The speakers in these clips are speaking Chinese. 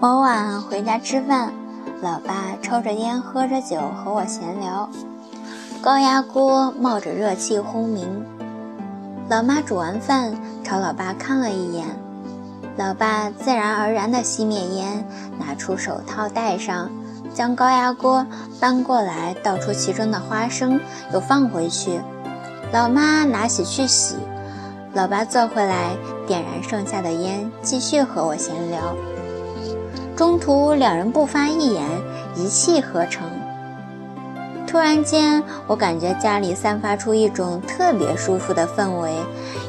某晚回家吃饭，老爸抽着烟，喝着酒和我闲聊。高压锅冒着热气轰鸣，老妈煮完饭朝老爸看了一眼，老爸自然而然地熄灭烟，拿出手套戴上，将高压锅搬过来，倒出其中的花生，又放回去。老妈拿起去洗，老爸坐回来，点燃剩下的烟，继续和我闲聊。中途两人不发一言，一气呵成。突然间，我感觉家里散发出一种特别舒服的氛围，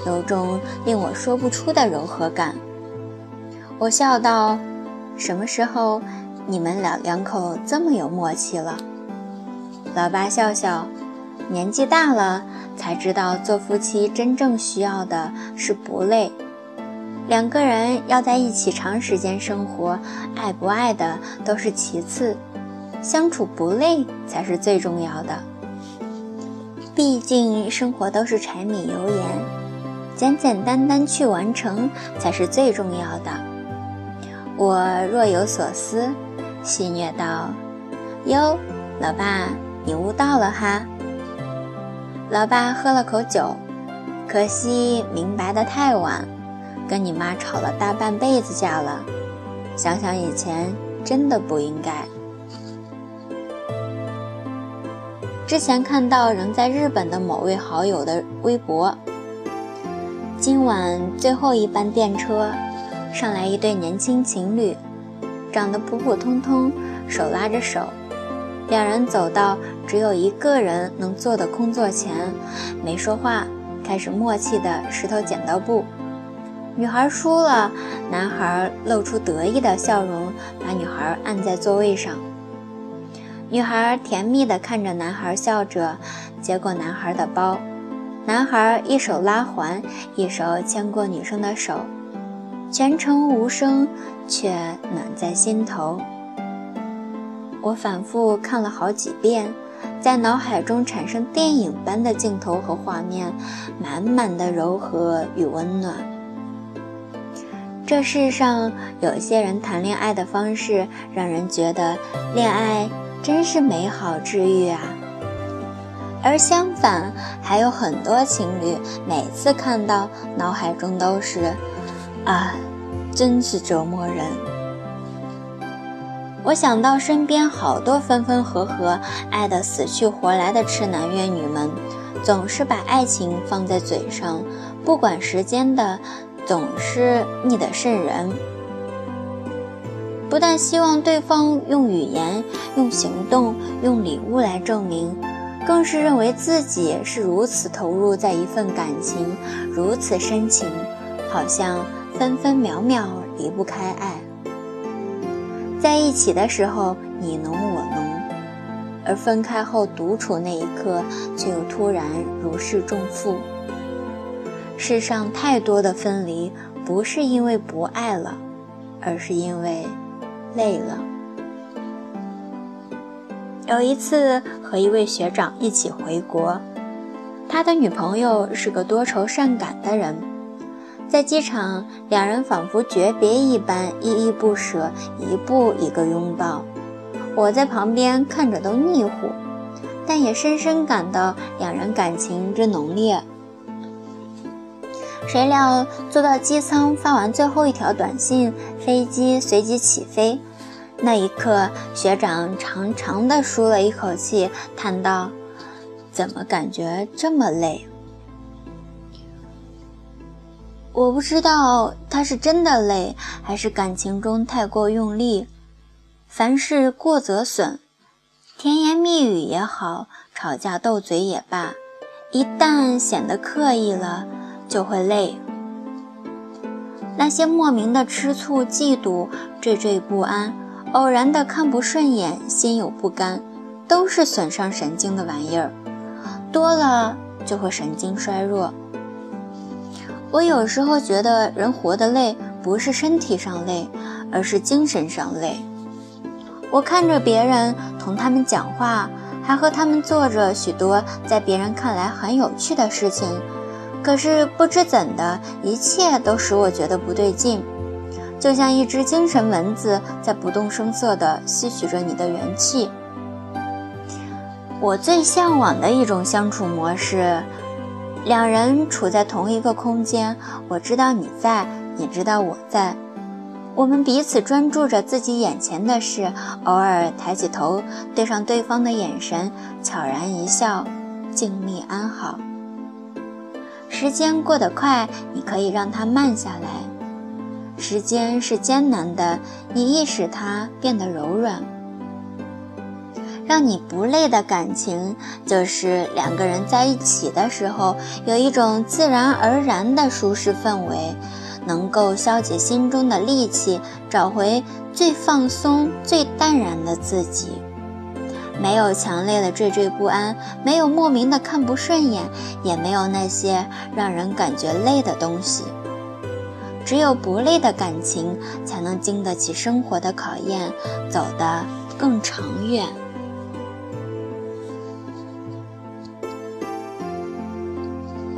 有种令我说不出的柔和感。我笑道：“什么时候你们老两口这么有默契了？”老爸笑笑：“年纪大了，才知道做夫妻真正需要的是不累。”两个人要在一起长时间生活，爱不爱的都是其次，相处不累才是最重要的。毕竟生活都是柴米油盐，简简单单去完成才是最重要的。我若有所思，戏谑道：“哟，老爸，你悟到了哈？”老爸喝了口酒，可惜明白的太晚。跟你妈吵了大半辈子架了，想想以前真的不应该。之前看到仍在日本的某位好友的微博，今晚最后一班电车上来一对年轻情侣，长得普普通通，手拉着手，两人走到只有一个人能坐的空座前，没说话，开始默契的石头剪刀布。女孩输了，男孩露出得意的笑容，把女孩按在座位上。女孩甜蜜地看着男孩，笑着接过男孩的包。男孩一手拉环，一手牵过女生的手，全程无声，却暖在心头。我反复看了好几遍，在脑海中产生电影般的镜头和画面，满满的柔和与温暖。这世上有些人谈恋爱的方式，让人觉得恋爱真是美好治愈啊。而相反，还有很多情侣，每次看到，脑海中都是啊，真是折磨人。我想到身边好多分分合合、爱得死去活来的痴男怨女们，总是把爱情放在嘴上，不管时间的。总是腻得渗人，不但希望对方用语言、用行动、用礼物来证明，更是认为自己是如此投入在一份感情，如此深情，好像分分秒秒离不开爱。在一起的时候你侬我侬，而分开后独处那一刻，却又突然如释重负。世上太多的分离，不是因为不爱了，而是因为累了。有一次和一位学长一起回国，他的女朋友是个多愁善感的人，在机场，两人仿佛诀别一般，依依不舍，一步一个拥抱。我在旁边看着都腻乎，但也深深感到两人感情之浓烈。谁料坐到机舱，发完最后一条短信，飞机随即起飞。那一刻，学长长长的舒了一口气，叹道：“怎么感觉这么累？”我不知道他是真的累，还是感情中太过用力。凡事过则损，甜言蜜语也好，吵架斗嘴也罢，一旦显得刻意了。就会累。那些莫名的吃醋、嫉妒、惴惴不安、偶然的看不顺眼、心有不甘，都是损伤神经的玩意儿，多了就会神经衰弱。我有时候觉得，人活得累，不是身体上累，而是精神上累。我看着别人，同他们讲话，还和他们做着许多在别人看来很有趣的事情。可是不知怎的，一切都使我觉得不对劲。就像一只精神蚊子在不动声色地吸取着你的元气。我最向往的一种相处模式，两人处在同一个空间，我知道你在，你知道我在，我们彼此专注着自己眼前的事，偶尔抬起头对上对方的眼神，悄然一笑，静谧安好。时间过得快，你可以让它慢下来；时间是艰难的，你亦使它变得柔软。让你不累的感情，就是两个人在一起的时候，有一种自然而然的舒适氛围，能够消解心中的戾气，找回最放松、最淡然的自己。没有强烈的惴惴不安，没有莫名的看不顺眼，也没有那些让人感觉累的东西。只有不累的感情，才能经得起生活的考验，走得更长远。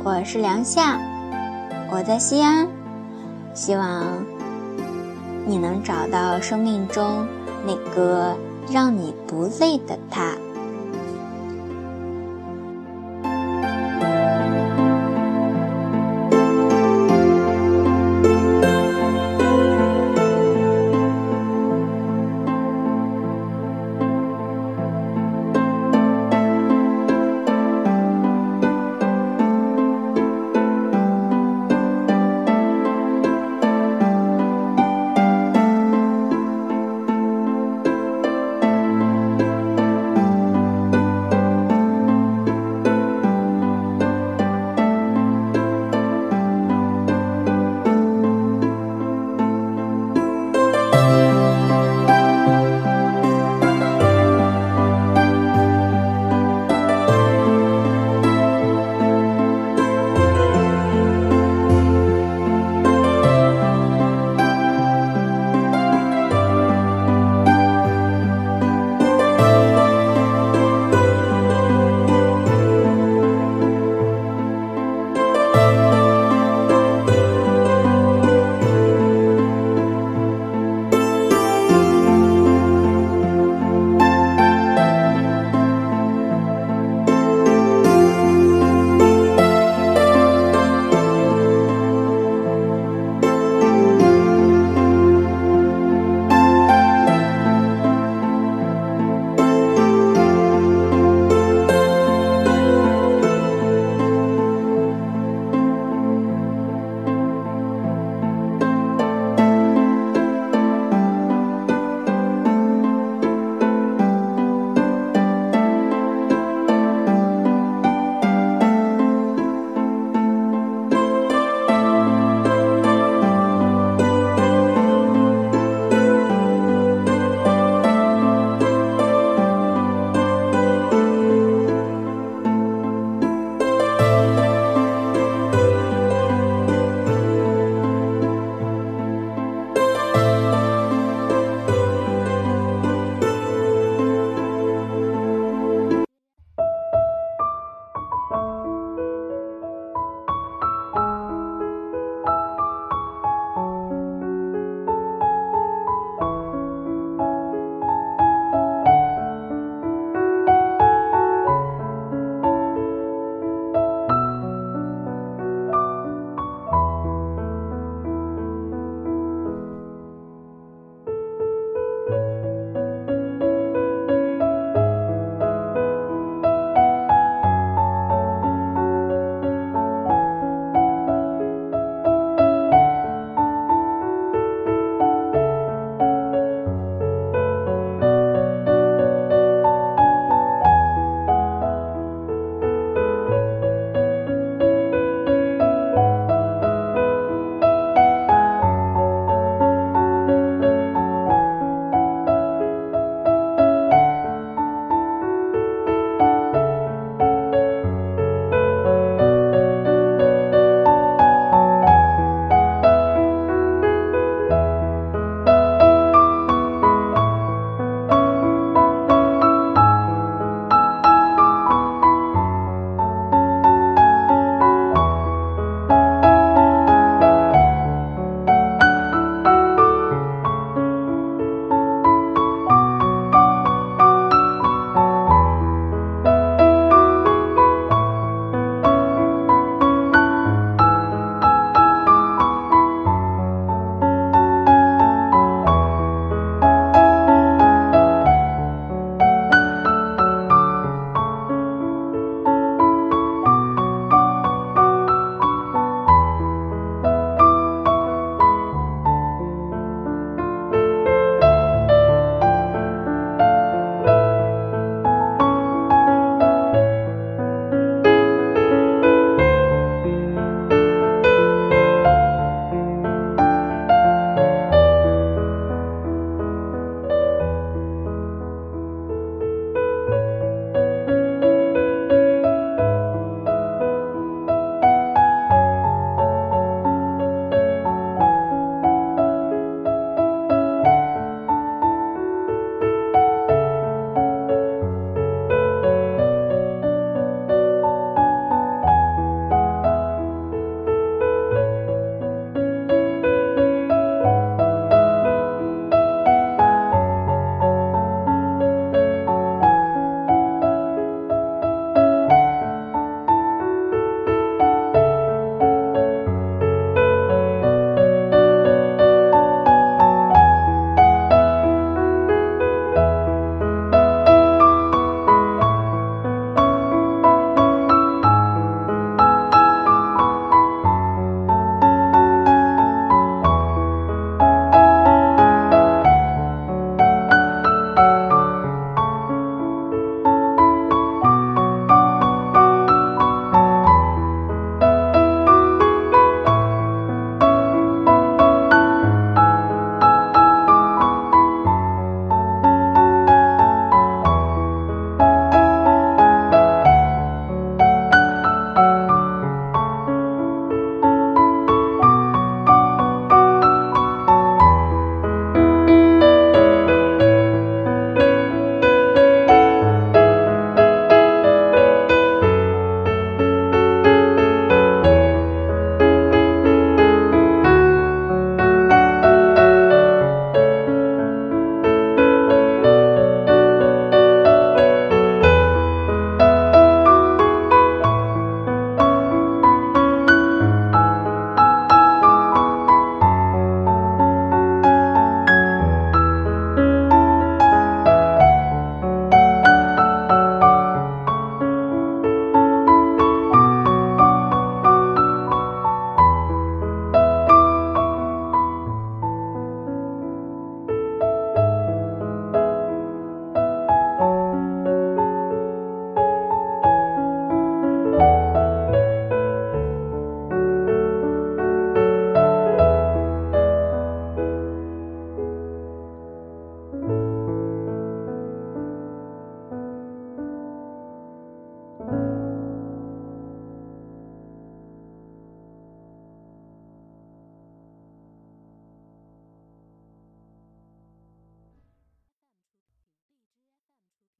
我是梁夏，我在西安，希望你能找到生命中那个让你不累的他。